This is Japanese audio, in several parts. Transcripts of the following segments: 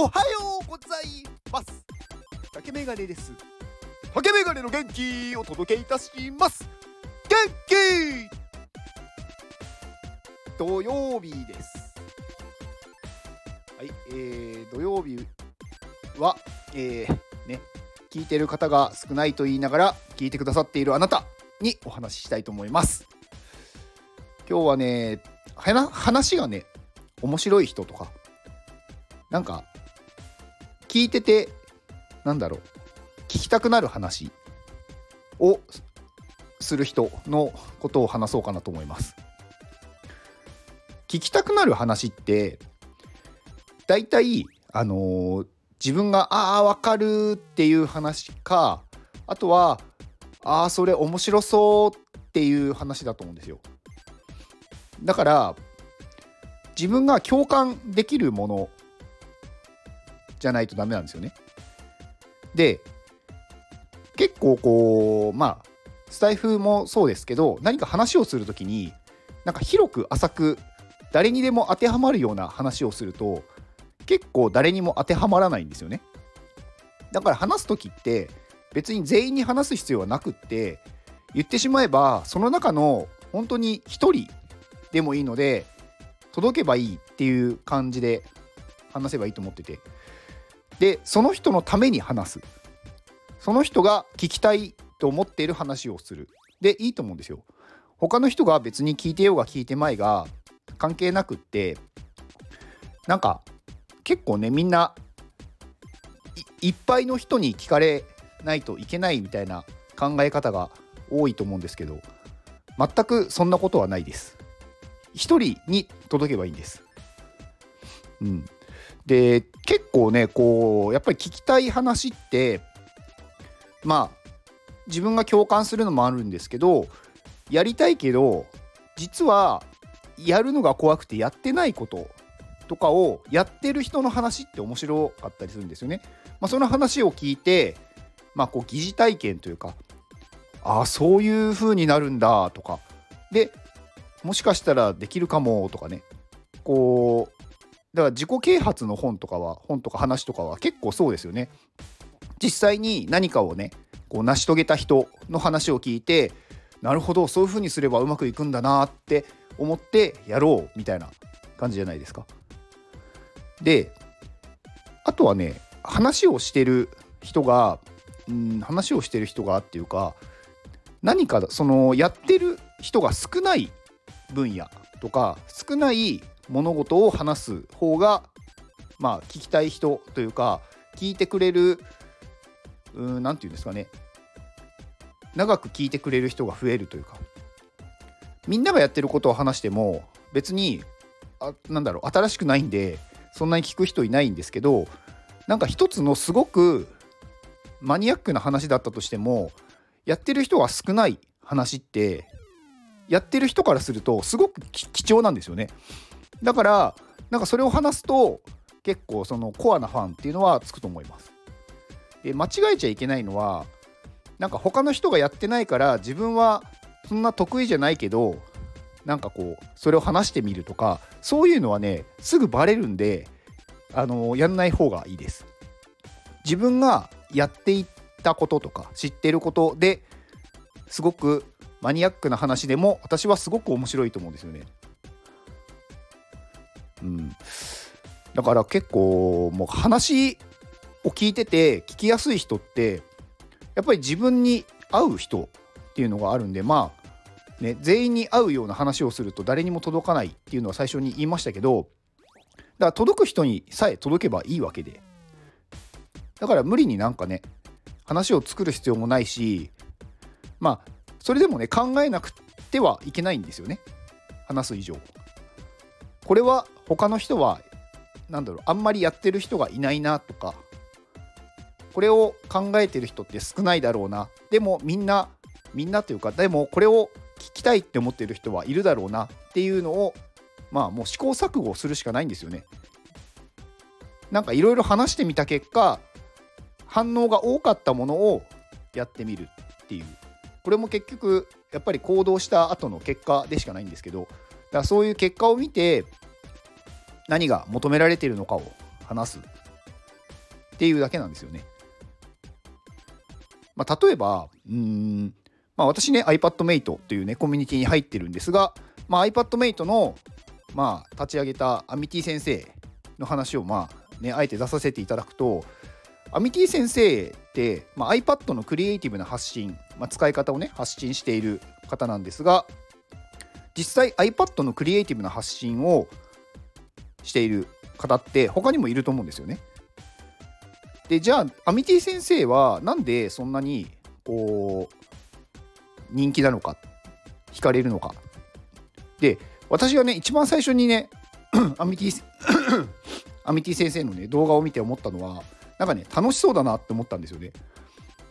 おはようございます。竹メガネです。竹メガネの元気をお届けいたします。元気!土曜日です。はい、えー、土曜日は、えー、ね聞いてる方が少ないと言いながら聞いてくださっているあなたにお話ししたいと思います。今日はね話がね面白い人とかなんか聞いててなんだろう聞きたくなる話をする人のことを話そうかなと思います。聞きたくなる話って大体あのー、自分がああ分かるっていう話かあとはああそれ面白そうっていう話だと思うんですよ。だから自分が共感できるものじゃないとダメなんですよね。で結構こうまあスタイフもそうですけど何か話をする時になんか広く浅く誰にでも当てはまるような話をすると結構誰にも当てはまらないんですよね。だから話す時って別に全員に話す必要はなくって言ってしまえばその中の本当に1人でもいいので届けばいいっていう感じで話せばいいと思っててでその人のために話す。その人が聞きたいと思っている話をする。でいいと思うんですよ。他の人が別に聞いてようが聞いてまいが関係なくってなんか結構ねみんないっぱいの人に聞かれないといけないみたいな考え方が多いと思うんですけど全くそんなことはないです。一人に届けばいいんです。うん。で結構ねこうやっぱり聞きたい話ってまあ自分が共感するのもあるんですけどやりたいけど実はやるのが怖くてやってないこととかをやってる人の話って面白かったりするんですよね。まあ、その話を聞いて、まあ、こう疑似体験というかああそういう風になるんだとかでもしかしたらできるかもとかねこうだから自己啓発の本とかは本とか話とかは結構そうですよね。実際に何かをねこう成し遂げた人の話を聞いてなるほどそういう風にすればうまくいくんだなって思ってやろうみたいな感じじゃないですか。であとはね話をしてる人がうん話をしてる人がっていうか何かそのやってる人が少ない分野とか少ない物事を話す方がまあ聞きたい人というか聞いてくれる何て言うんですかね長く聞いてくれる人が増えるというかみんながやってることを話しても別にあなんだろう新しくないんでそんなに聞く人いないんですけどなんか一つのすごくマニアックな話だったとしてもやってる人が少ない話ってやってる人からするとすごく貴重なんですよね。だからなんかそれを話すと結構そのコアなファンっていうのはつくと思います。で間違えちゃいけないのはなんか他の人がやってないから自分はそんな得意じゃないけどなんかこうそれを話してみるとかそういうのはねすぐバレるんであのやんない方がいいです。自分がやっていったこととか知ってることですごくマニアックな話でも私はすごく面白いと思うんですよね。うん、だから結構もう話を聞いてて聞きやすい人ってやっぱり自分に合う人っていうのがあるんでまあね全員に合うような話をすると誰にも届かないっていうのは最初に言いましたけどだから届く人にさえ届けばいいわけで。だから無理になんかね話を作る必要もないしまあそれでもね考えなくてはいけないんですよね。話す以上。これは他の人は何だろうあんまりやってる人がいないなとかこれを考えてる人って少ないだろうな。でもみんなみんなというかでもこれを聞きたいって思ってる人はいるだろうな。っていうのをまあもう試行錯誤するしかないんですよね。なんかいろいろ話してみた結果反応が多かったものをやってみるっていう。これも結局やっぱり行動した後の結果でしかないんですけどだからそういう結果を見て何が求められているのかを話すっていうだけなんですよね。まあ、例えばうん、まあ、私ね iPadMate というねコミュニティに入ってるんですが、まあ、iPadMate の、まあ、立ち上げたアミティ先生の話をまあねあえて出させていただくとアミティ先生って、まあ、iPad のクリエイティブな発信、まあ、使い方をね発信している方なんですが実際 iPad のクリエイティブな発信をしている方って他にもいると思うんですよね。でじゃあアミティ先生はなんでそんなにこう人気なのか惹かれるのか。で私がね一番最初にね アミティ アミティ先生のね動画を見て思ったのはなんかね楽しそうだなって思ったんですよね。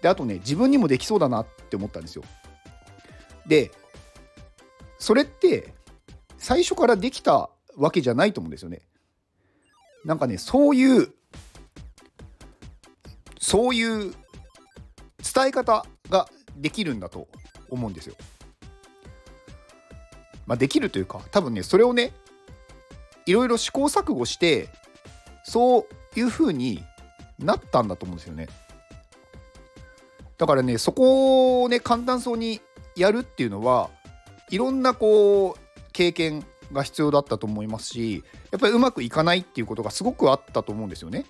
であとね自分にもできそうだなって思ったんですよ。でそれって最初からできたわけじゃないと思うんですよねなんかねそういうそういう伝え方ができるんだと思うんですよ。まあ、できるというか多分ねそれをねいろいろ試行錯誤してそういう風になったんだと思うんですよね。だからねそこをね簡単そうにやるっていうのはいろんなこう経験が必要だったと思いますしやっぱりうまくいかないっていうことがすごくあったと思うんですよね。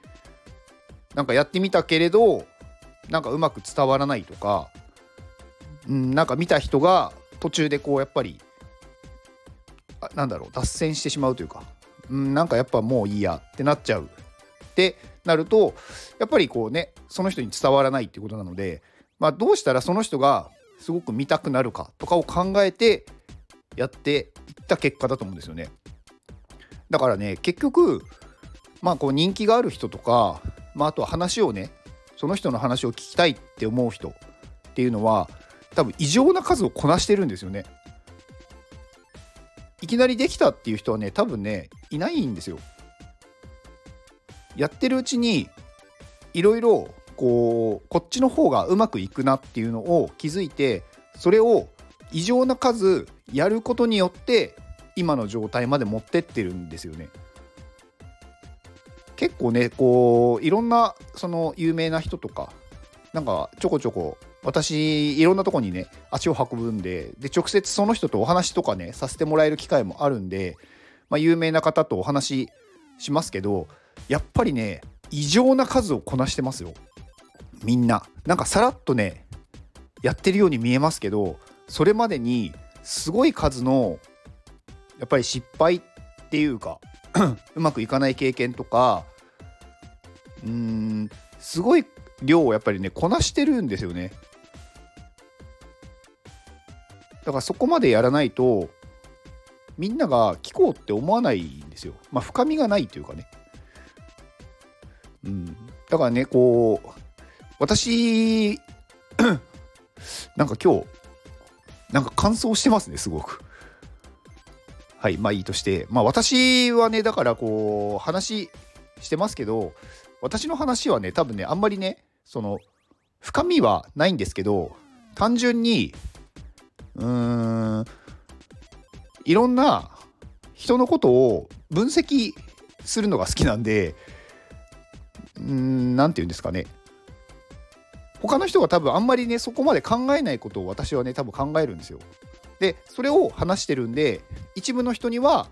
なんかやってみたけれどなんかうまく伝わらないとか、うん、なんか見た人が途中でこうやっぱりあなんだろう脱線してしまうというか、うん、なんかやっぱもういいやってなっちゃうってなるとやっぱりこうねその人に伝わらないっていうことなので、まあ、どうしたらその人がすごく見たくなるかとかを考えてやってった結果だと思うんですよね。だからね結局まあこう人気がある人とかまあ、あとは話をねその人の話を聞きたいって思う人っていうのは多分異常な数をこなしてるんですよね。いきなりできたっていう人はね多分ねいないんですよ。やってるうちにいろいろこうこっちの方がうまくいくなっていうのを気づいてそれを異常な数やることによって今の状態まで持ってってるんですよね。結構ねこういろんなその有名な人とかなんかちょこちょこ私いろんなとこにね足を運ぶんでで直接その人とお話とかねさせてもらえる機会もあるんで、まあ、有名な方とお話しますけどやっぱりね異常な数をこなしてますよみんななんかさらっとねやってるように見えますけどそれまでにすごい数のやっぱり失敗っていうか うまくいかない経験とかうーんすごい量をやっぱりねこなしてるんですよね。だからそこまでやらないとみんなが聞こうって思わないんですよ。まあ深みがないというかね。うん。だからねこう私 なんか今日なんか乾燥してますねすごく。はいまあいいとして。まあ私はねだからこう話してますけど私の話はね多分ねあんまりねその深みはないんですけど単純にうーんいろんな人のことを分析するのが好きなんでうん何て言うんですかね。他の人が多分あんまりねそこまで考えないことを私はね多分考えるんですよ。でそれを話してるんで一部の人には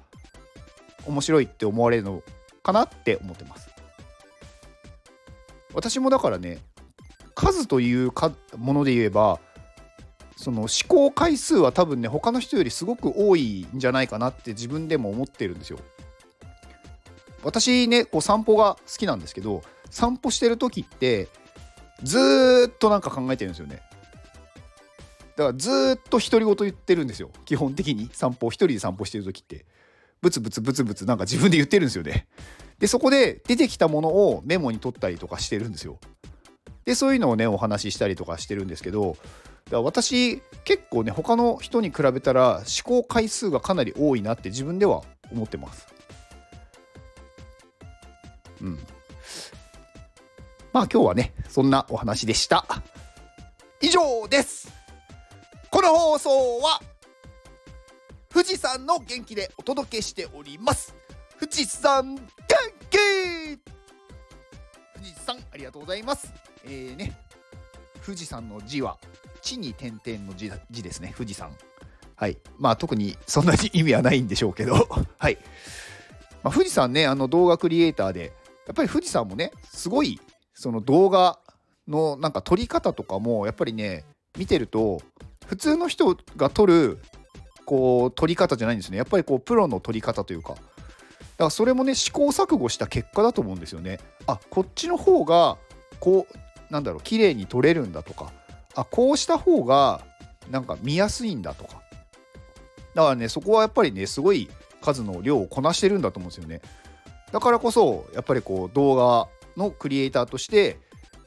面白いって思われるのかなって思ってます。私もだからね数というかもので言えばその思考回数は多分ね他の人よりすごく多いんじゃないかなって自分でも思ってるんですよ。私ねこう散歩が好きなんですけど散歩してる時ってずっとなんか考えてるんですよね。だからずっと独り言言ってるんですよ。基本的に。散歩一人で散歩してる時って。ブツブツブツブツなんか自分で言ってるんですよね。でそこで出てきたものをメモに取ったりとかしてるんですよ。でそういうのをねお話ししたりとかしてるんですけどだ私結構ね他の人に比べたら思考回数がかなり多いなって自分では思ってます。うん。まあ今日はねそんなお話でした。以上です。この放送は富士山の元気でお届けしております。富士山元気。富士山ありがとうございます。えーね富士山の字は地に点々の字字ですね。富士山はい。まあ特にそんなに意味はないんでしょうけど。はい。まあ、富士山ねあの動画クリエイターでやっぱり富士山もねすごいその動画のなんか撮り方とかもやっぱりね見てると普通の人が撮るこう撮り方じゃないんですね。やっぱりこうプロの撮り方というか。だからそれもね試行錯誤した結果だと思うんですよね。あこっちの方がこうなんだろう綺麗に撮れるんだとか。あこうした方がなんか見やすいんだとか。だからねそこはやっぱりねすごい数の量をこなしてるんだと思うんですよね。だからこそやっぱりこう動画のクリエイターとして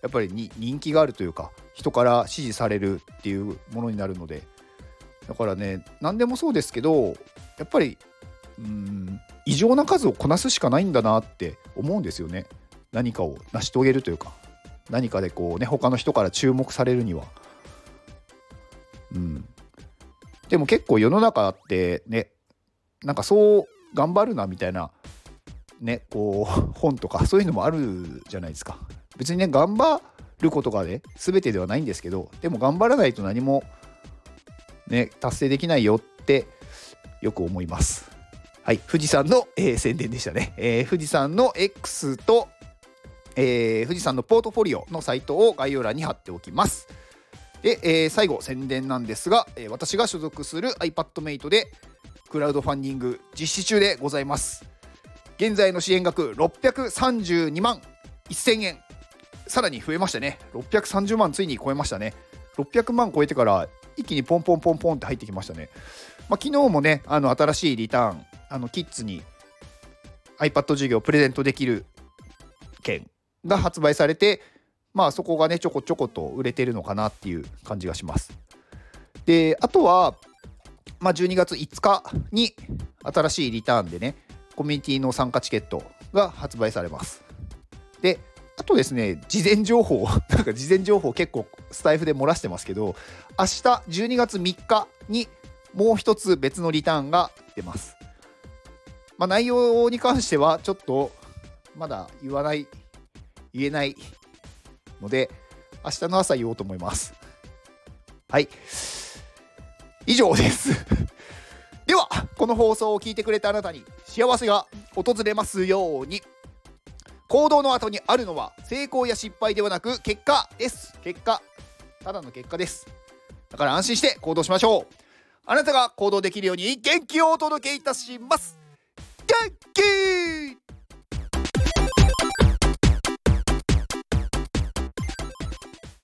やっぱりに人気があるというか人から支持されるっていうものになるのでだからね何でもそうですけどやっぱりうん異常な数をこなすしかないんだなって思うんですよね。何かを成し遂げるというか何かでこうね他の人から注目されるには。うん。でも結構世の中ってねなんかそう頑張るなみたいなねこう 本とかそういうのもあるじゃないですか。別にね頑張ることがね全てではないんですけどでも頑張らないと何もね達成できないよってよく思います。はい富士山の、えー、宣伝でしたね、えー、富士山の X と、えー、富士山のポートフォリオのサイトを概要欄に貼っておきます。で、えー、最後宣伝なんですが、え、私が所属する iPadMate でクラウドファンディング実施中でございます。現在の支援額632万1000円。さらに増えましたね。630万ついに超えましたね。600万超えてから一気にポンポンポンポンって入ってきましたね、まあ、昨日もねあの新しいリターンあのキッズに iPad 授業をプレゼントできる券が発売されてまあそこがねちょこちょこと売れてるのかなっていう感じがします。であとはまあ、12月5日に新しいリターンでね、コミュニティの参加チケットが発売されます。で、あとですね、事前情報、なんか事前情報結構スタイフで漏らしてますけど、明日12月3日にもう一つ別のリターンが出ます。まあ、内容に関してはちょっとまだ言わない、言えないので、明日の朝言おうと思います。はい。以上ですこの放送を聞いてくれたあなたに幸せが訪れますように。行動の後にあるのは成功や失敗ではなく結果です。結果。ただの結果です。だから安心して行動しましょう。あなたが行動できるように元気をお届けいたします。元気